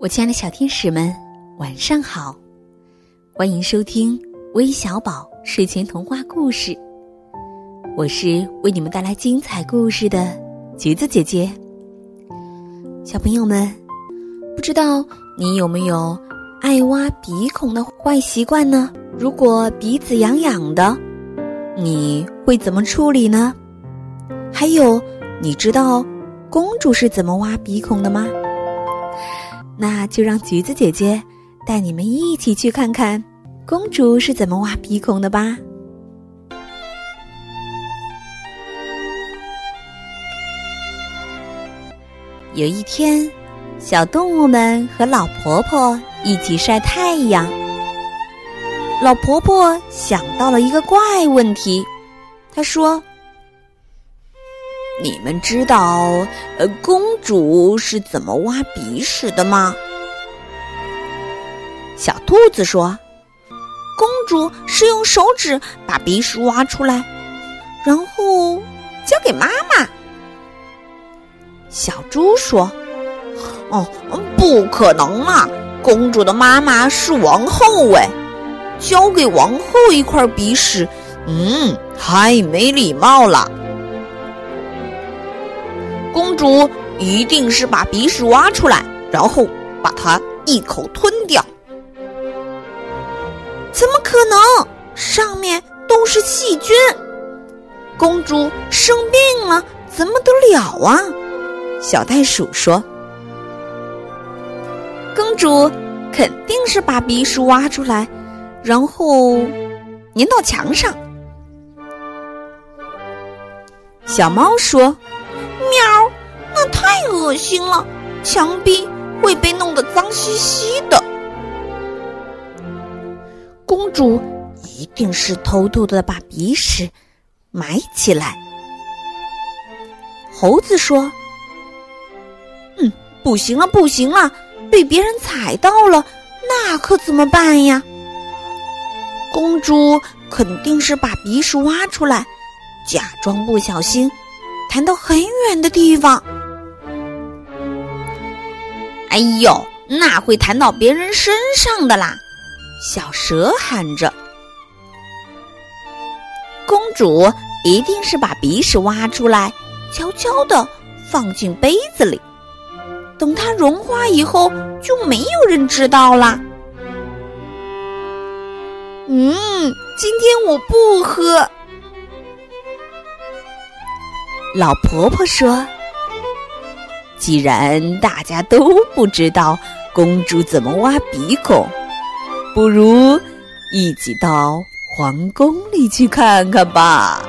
我亲爱的小天使们，晚上好！欢迎收听微小宝睡前童话故事。我是为你们带来精彩故事的橘子姐姐。小朋友们，不知道你有没有爱挖鼻孔的坏习惯呢？如果鼻子痒痒的，你会怎么处理呢？还有，你知道公主是怎么挖鼻孔的吗？那就让橘子姐姐带你们一起去看看公主是怎么挖鼻孔的吧。有一天，小动物们和老婆婆一起晒太阳。老婆婆想到了一个怪问题，她说：“你们知道，呃，公主是怎么挖鼻屎的吗？”小兔子说：“公主是用手指把鼻屎挖出来，然后交给妈妈。”小猪说：“哦，不可能啊！公主的妈妈是王后哎，交给王后一块鼻屎，嗯，太没礼貌了。公主一定是把鼻屎挖出来，然后把它一口吞掉。怎么可能？上面都是细菌，公主生病了怎么得了啊？”小袋鼠说：“公主肯定是把鼻屎挖出来，然后粘到墙上。”小猫说：“喵，那太恶心了，墙壁会被弄得脏兮兮的。”公主一定是偷偷的把鼻屎埋起来。猴子说。嗯不行了，不行了！被别人踩到了，那可怎么办呀？公主肯定是把鼻屎挖出来，假装不小心弹到很远的地方。哎呦，那会弹到别人身上的啦！小蛇喊着：“公主一定是把鼻屎挖出来，悄悄的放进杯子里。”等它融化以后，就没有人知道啦。嗯，今天我不喝。老婆婆说：“既然大家都不知道公主怎么挖鼻孔，不如一起到皇宫里去看看吧。”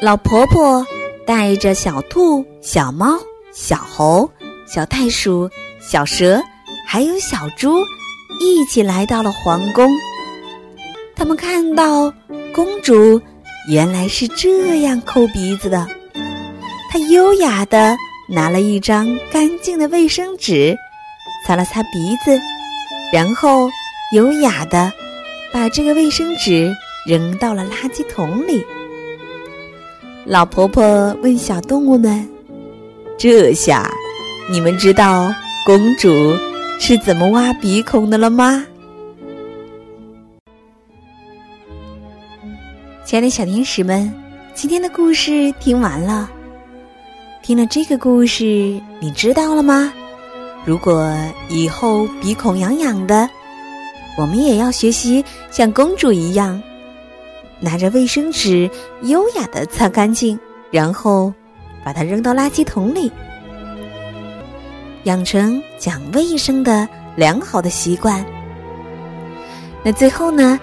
老婆婆带着小兔、小猫、小猴、小袋鼠、小蛇，还有小猪，一起来到了皇宫。他们看到公主原来是这样抠鼻子的。她优雅的拿了一张干净的卫生纸，擦了擦鼻子，然后优雅的把这个卫生纸扔到了垃圾桶里。老婆婆问小动物们：“这下，你们知道公主是怎么挖鼻孔的了吗？”亲爱的小天使们，今天的故事听完了。听了这个故事，你知道了吗？如果以后鼻孔痒痒的，我们也要学习像公主一样。拿着卫生纸，优雅的擦干净，然后把它扔到垃圾桶里，养成讲卫生的良好的习惯。那最后呢？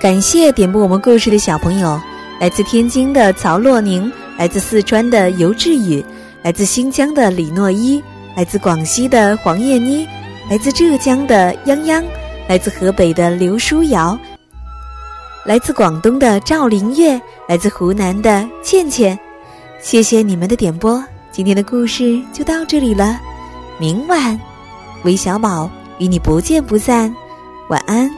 感谢点播我们故事的小朋友：来自天津的曹洛宁，来自四川的尤志宇，来自新疆的李诺一，来自广西的黄叶妮，来自浙江的泱泱，来自河北的刘书瑶。来自广东的赵林月，来自湖南的倩倩，谢谢你们的点播。今天的故事就到这里了，明晚，韦小宝与你不见不散，晚安。